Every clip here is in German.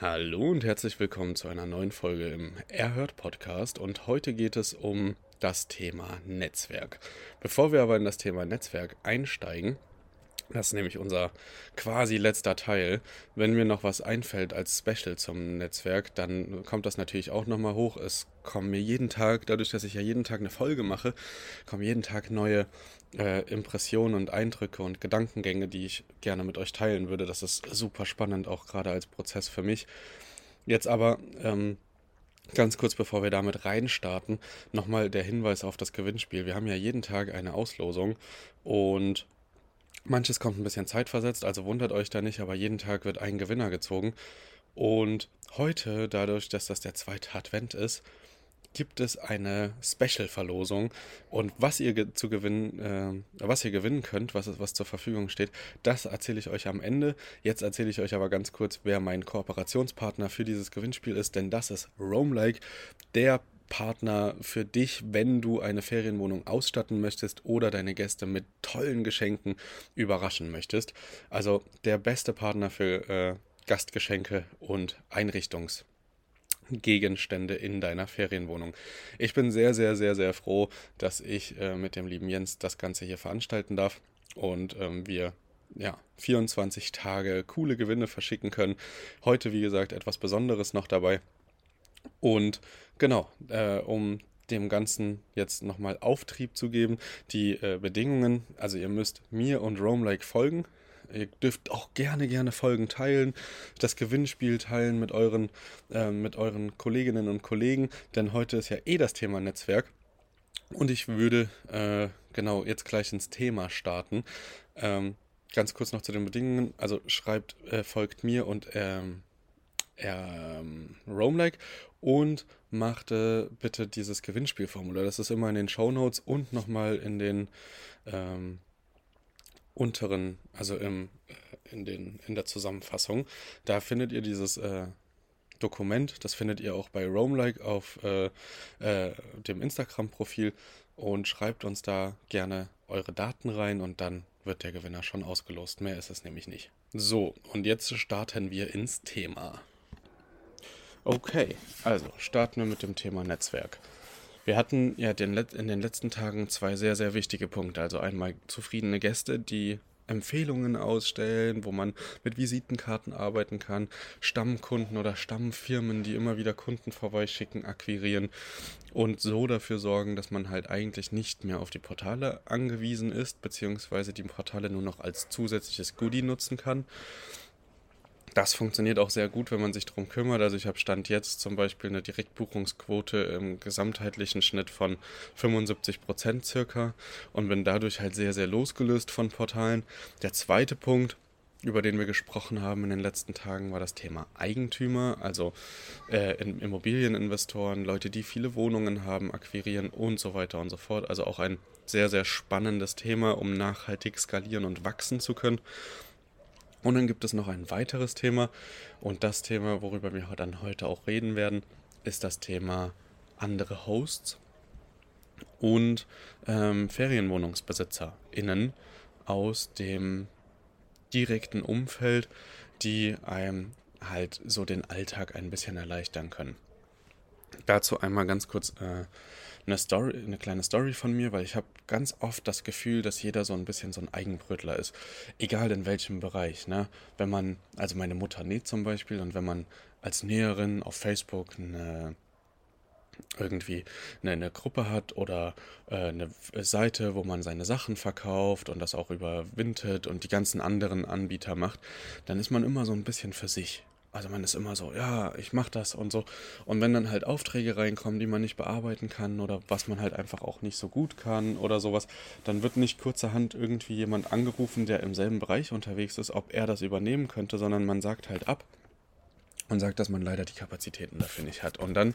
Hallo und herzlich willkommen zu einer neuen Folge im Erhört Podcast und heute geht es um das Thema Netzwerk. Bevor wir aber in das Thema Netzwerk einsteigen, das ist nämlich unser quasi letzter Teil. Wenn mir noch was einfällt als Special zum Netzwerk, dann kommt das natürlich auch nochmal hoch. Es kommen mir jeden Tag, dadurch, dass ich ja jeden Tag eine Folge mache, kommen jeden Tag neue äh, Impressionen und Eindrücke und Gedankengänge, die ich gerne mit euch teilen würde. Das ist super spannend, auch gerade als Prozess für mich. Jetzt aber ähm, ganz kurz bevor wir damit reinstarten, nochmal der Hinweis auf das Gewinnspiel. Wir haben ja jeden Tag eine Auslosung und Manches kommt ein bisschen zeitversetzt, also wundert euch da nicht, aber jeden Tag wird ein Gewinner gezogen. Und heute, dadurch, dass das der zweite Advent ist, gibt es eine Special-Verlosung. Und was ihr zu gewinnen, äh, was ihr gewinnen könnt, was, was zur Verfügung steht, das erzähle ich euch am Ende. Jetzt erzähle ich euch aber ganz kurz, wer mein Kooperationspartner für dieses Gewinnspiel ist, denn das ist Roamlike, der Partner für dich, wenn du eine Ferienwohnung ausstatten möchtest oder deine Gäste mit tollen Geschenken überraschen möchtest. Also der beste Partner für äh, Gastgeschenke und Einrichtungsgegenstände in deiner Ferienwohnung. Ich bin sehr, sehr, sehr, sehr froh, dass ich äh, mit dem lieben Jens das Ganze hier veranstalten darf und ähm, wir ja, 24 Tage coole Gewinne verschicken können. Heute, wie gesagt, etwas Besonderes noch dabei. Und genau, äh, um dem Ganzen jetzt nochmal Auftrieb zu geben, die äh, Bedingungen, also ihr müsst mir und Roamlike folgen. Ihr dürft auch gerne, gerne Folgen teilen, das Gewinnspiel teilen mit euren, äh, mit euren Kolleginnen und Kollegen, denn heute ist ja eh das Thema Netzwerk. Und ich würde äh, genau jetzt gleich ins Thema starten. Ähm, ganz kurz noch zu den Bedingungen. Also schreibt, äh, folgt mir und ähm, ähm, Roamlike und machte bitte dieses Gewinnspielformular. Das ist immer in den Show Notes und nochmal in den ähm, unteren, also im, äh, in, den, in der Zusammenfassung. Da findet ihr dieses äh, Dokument. Das findet ihr auch bei Roamlike auf äh, äh, dem Instagram-Profil und schreibt uns da gerne eure Daten rein und dann wird der Gewinner schon ausgelost. Mehr ist es nämlich nicht. So, und jetzt starten wir ins Thema. Okay, also starten wir mit dem Thema Netzwerk. Wir hatten ja den in den letzten Tagen zwei sehr, sehr wichtige Punkte. Also einmal zufriedene Gäste, die Empfehlungen ausstellen, wo man mit Visitenkarten arbeiten kann, Stammkunden oder Stammfirmen, die immer wieder Kunden vorbeischicken, akquirieren und so dafür sorgen, dass man halt eigentlich nicht mehr auf die Portale angewiesen ist, beziehungsweise die Portale nur noch als zusätzliches Goodie nutzen kann. Das funktioniert auch sehr gut, wenn man sich darum kümmert. Also ich habe Stand jetzt zum Beispiel eine Direktbuchungsquote im gesamtheitlichen Schnitt von 75 Prozent circa und bin dadurch halt sehr, sehr losgelöst von Portalen. Der zweite Punkt, über den wir gesprochen haben in den letzten Tagen, war das Thema Eigentümer, also äh, Immobilieninvestoren, Leute, die viele Wohnungen haben, akquirieren und so weiter und so fort. Also auch ein sehr, sehr spannendes Thema, um nachhaltig skalieren und wachsen zu können. Und dann gibt es noch ein weiteres Thema und das Thema, worüber wir dann heute auch reden werden, ist das Thema andere Hosts und ähm, FerienwohnungsbesitzerInnen aus dem direkten Umfeld die einem halt so den Alltag ein bisschen erleichtern können. Dazu einmal ganz kurz äh, eine Story, eine kleine Story von mir, weil ich habe ganz oft das Gefühl, dass jeder so ein bisschen so ein Eigenbrötler ist. Egal in welchem Bereich, ne? Wenn man, also meine Mutter näht zum Beispiel und wenn man als Näherin auf Facebook eine irgendwie eine, eine, Gruppe hat oder äh, eine Seite, wo man seine Sachen verkauft und das auch über und die ganzen anderen Anbieter macht, dann ist man immer so ein bisschen für sich. Also man ist immer so, ja, ich mach das und so. Und wenn dann halt Aufträge reinkommen, die man nicht bearbeiten kann oder was man halt einfach auch nicht so gut kann oder sowas, dann wird nicht kurzerhand irgendwie jemand angerufen, der im selben Bereich unterwegs ist, ob er das übernehmen könnte, sondern man sagt halt ab und sagt, dass man leider die Kapazitäten dafür nicht hat. Und dann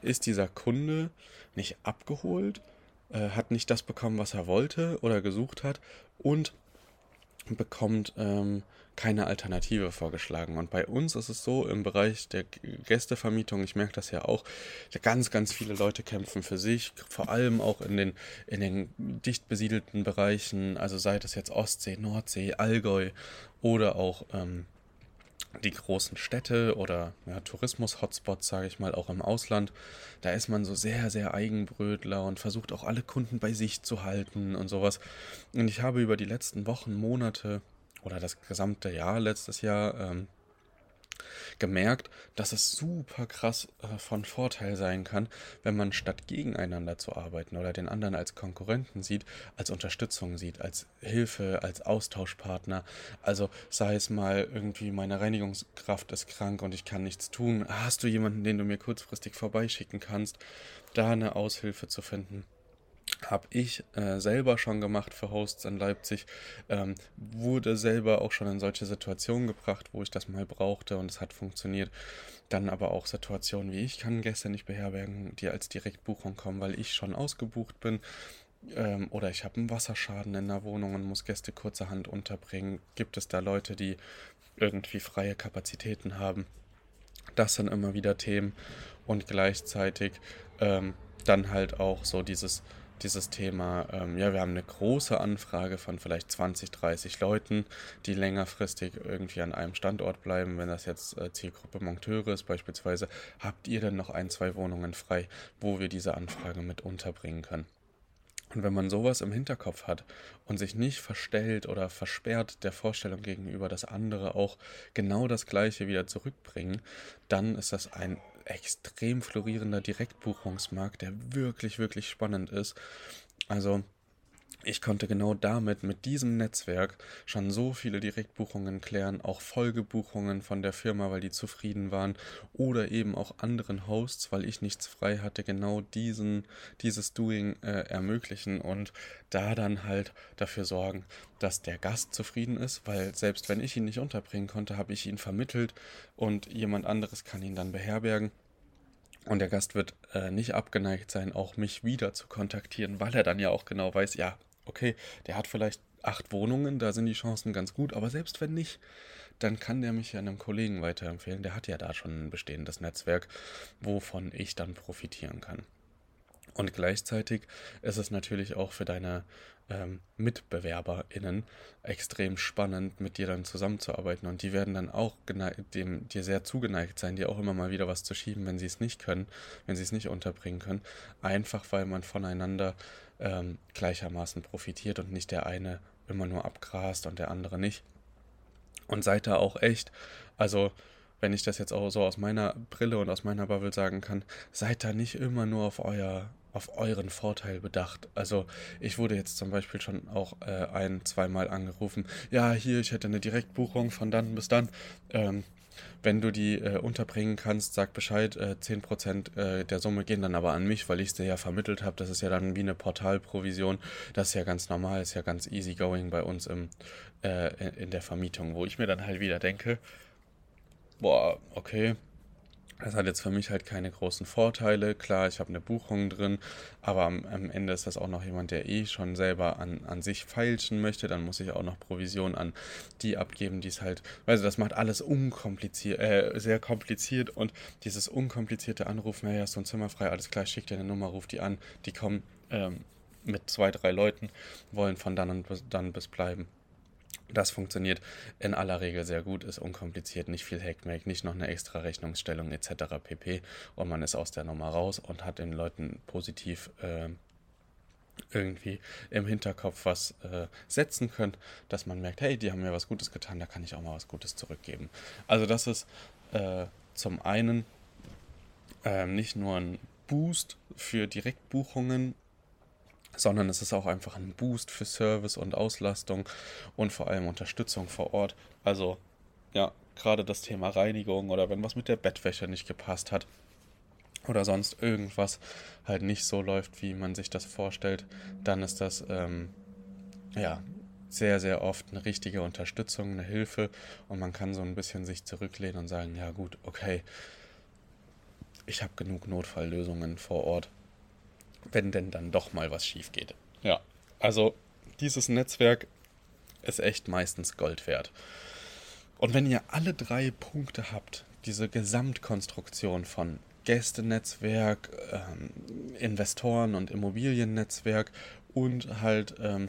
ist dieser Kunde nicht abgeholt, äh, hat nicht das bekommen, was er wollte oder gesucht hat und bekommt ähm, keine Alternative vorgeschlagen. Und bei uns ist es so, im Bereich der Gästevermietung, ich merke das ja auch, ganz, ganz viele Leute kämpfen für sich, vor allem auch in den, in den dicht besiedelten Bereichen, also sei das jetzt Ostsee, Nordsee, Allgäu oder auch ähm, die großen Städte oder ja, Tourismus-Hotspots, sage ich mal, auch im Ausland, da ist man so sehr, sehr Eigenbrötler und versucht auch alle Kunden bei sich zu halten und sowas. Und ich habe über die letzten Wochen, Monate oder das gesamte Jahr letztes Jahr ähm, gemerkt, dass es super krass äh, von Vorteil sein kann, wenn man statt gegeneinander zu arbeiten oder den anderen als Konkurrenten sieht, als Unterstützung sieht, als Hilfe, als Austauschpartner. Also sei es mal irgendwie meine Reinigungskraft ist krank und ich kann nichts tun. Hast du jemanden, den du mir kurzfristig vorbeischicken kannst, da eine Aushilfe zu finden? Habe ich äh, selber schon gemacht für Hosts in Leipzig. Ähm, wurde selber auch schon in solche Situationen gebracht, wo ich das mal brauchte und es hat funktioniert. Dann aber auch Situationen wie ich kann Gäste nicht beherbergen, die als Direktbuchung kommen, weil ich schon ausgebucht bin. Ähm, oder ich habe einen Wasserschaden in der Wohnung und muss Gäste kurzerhand unterbringen. Gibt es da Leute, die irgendwie freie Kapazitäten haben? Das sind immer wieder Themen und gleichzeitig ähm, dann halt auch so dieses dieses Thema, ähm, ja, wir haben eine große Anfrage von vielleicht 20, 30 Leuten, die längerfristig irgendwie an einem Standort bleiben. Wenn das jetzt äh, Zielgruppe Monteure ist beispielsweise, habt ihr dann noch ein, zwei Wohnungen frei, wo wir diese Anfrage mit unterbringen können. Und wenn man sowas im Hinterkopf hat und sich nicht verstellt oder versperrt der Vorstellung gegenüber, dass andere auch genau das Gleiche wieder zurückbringen, dann ist das ein extrem florierender Direktbuchungsmarkt, der wirklich, wirklich spannend ist. Also ich konnte genau damit, mit diesem Netzwerk, schon so viele Direktbuchungen klären, auch Folgebuchungen von der Firma, weil die zufrieden waren, oder eben auch anderen Hosts, weil ich nichts frei hatte, genau diesen, dieses Doing äh, ermöglichen und da dann halt dafür sorgen, dass der Gast zufrieden ist, weil selbst wenn ich ihn nicht unterbringen konnte, habe ich ihn vermittelt und jemand anderes kann ihn dann beherbergen. Und der Gast wird äh, nicht abgeneigt sein, auch mich wieder zu kontaktieren, weil er dann ja auch genau weiß, ja, okay, der hat vielleicht acht Wohnungen, da sind die Chancen ganz gut, aber selbst wenn nicht, dann kann der mich ja einem Kollegen weiterempfehlen. Der hat ja da schon ein bestehendes Netzwerk, wovon ich dann profitieren kann. Und gleichzeitig ist es natürlich auch für deine ähm, MitbewerberInnen extrem spannend, mit dir dann zusammenzuarbeiten. Und die werden dann auch dem, dir sehr zugeneigt sein, dir auch immer mal wieder was zu schieben, wenn sie es nicht können, wenn sie es nicht unterbringen können. Einfach weil man voneinander ähm, gleichermaßen profitiert und nicht der eine immer nur abgrast und der andere nicht. Und seid da auch echt, also wenn ich das jetzt auch so aus meiner Brille und aus meiner Bubble sagen kann, seid da nicht immer nur auf euer auf euren Vorteil bedacht. Also ich wurde jetzt zum Beispiel schon auch äh, ein, zweimal angerufen. Ja, hier, ich hätte eine Direktbuchung von dann bis dann. Ähm, wenn du die äh, unterbringen kannst, sag Bescheid. Äh, 10% äh, der Summe gehen dann aber an mich, weil ich es dir ja vermittelt habe. Das ist ja dann wie eine Portalprovision. Das ist ja ganz normal, ist ja ganz easy going bei uns im, äh, in der Vermietung, wo ich mir dann halt wieder denke, boah, okay, das hat jetzt für mich halt keine großen Vorteile. Klar, ich habe eine Buchung drin, aber am, am, Ende ist das auch noch jemand, der eh schon selber an, an sich feilschen möchte. Dann muss ich auch noch Provision an die abgeben, die es halt. Also, das macht alles unkompliziert, äh, sehr kompliziert und dieses unkomplizierte Anrufen, hey, hast du ein Zimmer frei, alles klar, schick dir eine Nummer, ruf die an. Die kommen ähm, mit zwei, drei Leuten, wollen von dann und bis, dann bis bleiben. Das funktioniert in aller Regel sehr gut, ist unkompliziert, nicht viel Hackmake, nicht noch eine extra Rechnungsstellung etc. pp. Und man ist aus der Nummer raus und hat den Leuten positiv äh, irgendwie im Hinterkopf was äh, setzen können, dass man merkt, hey, die haben mir was Gutes getan, da kann ich auch mal was Gutes zurückgeben. Also das ist äh, zum einen äh, nicht nur ein Boost für Direktbuchungen sondern es ist auch einfach ein Boost für Service und Auslastung und vor allem Unterstützung vor Ort. Also ja, gerade das Thema Reinigung oder wenn was mit der Bettwäsche nicht gepasst hat oder sonst irgendwas halt nicht so läuft, wie man sich das vorstellt, dann ist das ähm, ja sehr, sehr oft eine richtige Unterstützung, eine Hilfe und man kann so ein bisschen sich zurücklehnen und sagen, ja gut, okay, ich habe genug Notfalllösungen vor Ort wenn denn dann doch mal was schief geht. Ja, also dieses Netzwerk ist echt meistens Gold wert. Und wenn ihr alle drei Punkte habt, diese Gesamtkonstruktion von Gästenetzwerk, ähm, Investoren- und Immobiliennetzwerk und halt ähm,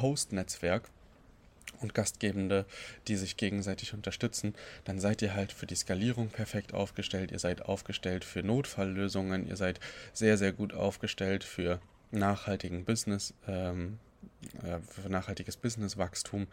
Host-Netzwerk, und Gastgebende, die sich gegenseitig unterstützen, dann seid ihr halt für die Skalierung perfekt aufgestellt, ihr seid aufgestellt für Notfalllösungen, ihr seid sehr, sehr gut aufgestellt für nachhaltigen Business, ähm, äh, für nachhaltiges Businesswachstum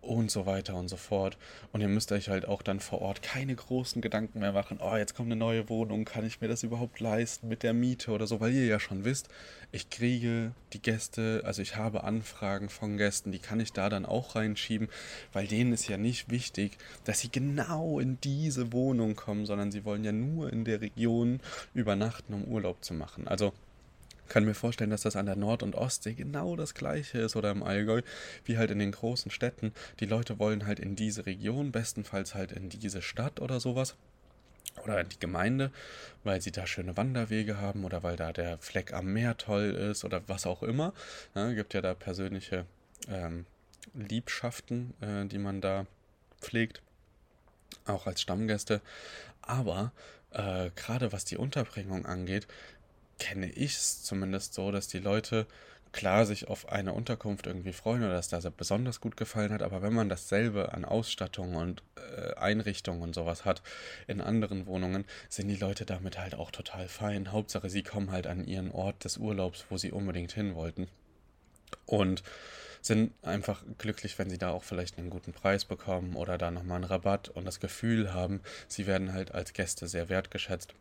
und so weiter und so fort. Und ihr müsst euch halt auch dann vor Ort keine großen Gedanken mehr machen, oh, jetzt kommt eine neue Wohnung, kann ich mir das überhaupt leisten mit der Miete oder so, weil ihr ja schon wisst, ich kriege die Gäste, also ich habe Anfragen von Gästen, die kann ich da dann auch reinschieben, weil denen ist ja nicht wichtig, dass sie genau in diese Wohnung kommen, sondern sie wollen ja nur in der Region übernachten, um Urlaub zu machen. Also kann mir vorstellen, dass das an der Nord- und Ostsee genau das gleiche ist oder im Allgäu, wie halt in den großen Städten. Die Leute wollen halt in diese Region, bestenfalls halt in diese Stadt oder sowas. Oder in die Gemeinde, weil sie da schöne Wanderwege haben oder weil da der Fleck am Meer toll ist oder was auch immer. Ja, gibt ja da persönliche ähm, Liebschaften, äh, die man da pflegt, auch als Stammgäste. Aber äh, gerade was die Unterbringung angeht, kenne ich es zumindest so, dass die Leute klar sich auf eine Unterkunft irgendwie freuen oder dass das besonders gut gefallen hat, aber wenn man dasselbe an Ausstattung und äh, Einrichtungen und sowas hat in anderen Wohnungen, sind die Leute damit halt auch total fein. Hauptsache, sie kommen halt an ihren Ort des Urlaubs, wo sie unbedingt hin wollten. Und sind einfach glücklich, wenn sie da auch vielleicht einen guten Preis bekommen oder da nochmal einen Rabatt und das Gefühl haben, sie werden halt als Gäste sehr wertgeschätzt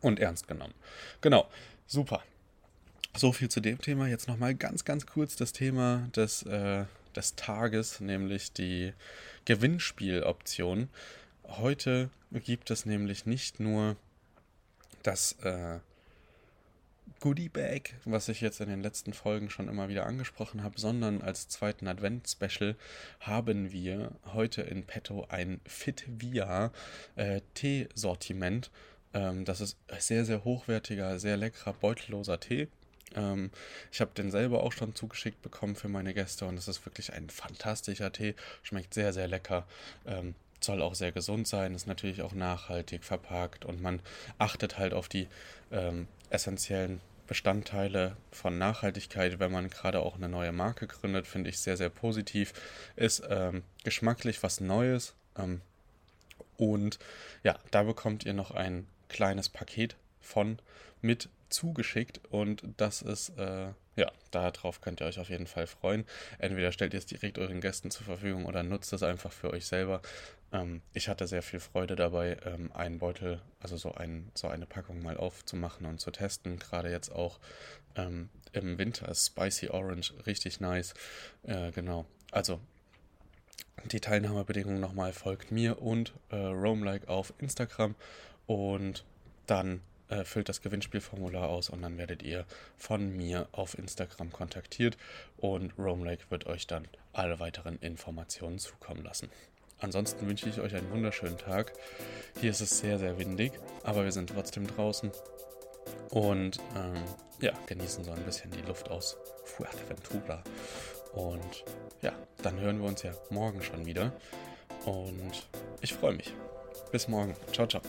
und ernst genommen. Genau, super. So viel zu dem Thema. Jetzt nochmal ganz, ganz kurz das Thema des, äh, des Tages, nämlich die Gewinnspieloption. Heute gibt es nämlich nicht nur das äh, Goodie Bag, was ich jetzt in den letzten Folgen schon immer wieder angesprochen habe, sondern als zweiten Advent-Special haben wir heute in petto ein Fit Via äh, Tee-Sortiment ähm, das ist sehr, sehr hochwertiger, sehr leckerer, beutelloser Tee. Ähm, ich habe den selber auch schon zugeschickt bekommen für meine Gäste und es ist wirklich ein fantastischer Tee. Schmeckt sehr, sehr lecker. Ähm, soll auch sehr gesund sein, ist natürlich auch nachhaltig verpackt und man achtet halt auf die ähm, essentiellen Bestandteile von Nachhaltigkeit, wenn man gerade auch eine neue Marke gründet, finde ich sehr, sehr positiv. Ist ähm, geschmacklich was Neues. Ähm, und ja, da bekommt ihr noch ein kleines Paket von mit zugeschickt und das ist, äh, ja, darauf könnt ihr euch auf jeden Fall freuen. Entweder stellt ihr es direkt euren Gästen zur Verfügung oder nutzt es einfach für euch selber. Ähm, ich hatte sehr viel Freude dabei, ähm, einen Beutel, also so, ein, so eine Packung mal aufzumachen und zu testen. Gerade jetzt auch ähm, im Winter ist Spicy Orange richtig nice. Äh, genau, also die Teilnahmebedingungen nochmal folgt mir und äh, Roamlike auf Instagram und dann äh, füllt das Gewinnspielformular aus und dann werdet ihr von mir auf Instagram kontaktiert und Roamlake wird euch dann alle weiteren Informationen zukommen lassen. Ansonsten wünsche ich euch einen wunderschönen Tag. Hier ist es sehr, sehr windig, aber wir sind trotzdem draußen und ähm, ja, genießen so ein bisschen die Luft aus Fuerteventura. Und ja, dann hören wir uns ja morgen schon wieder. Und ich freue mich. Bis morgen. Ciao, ciao.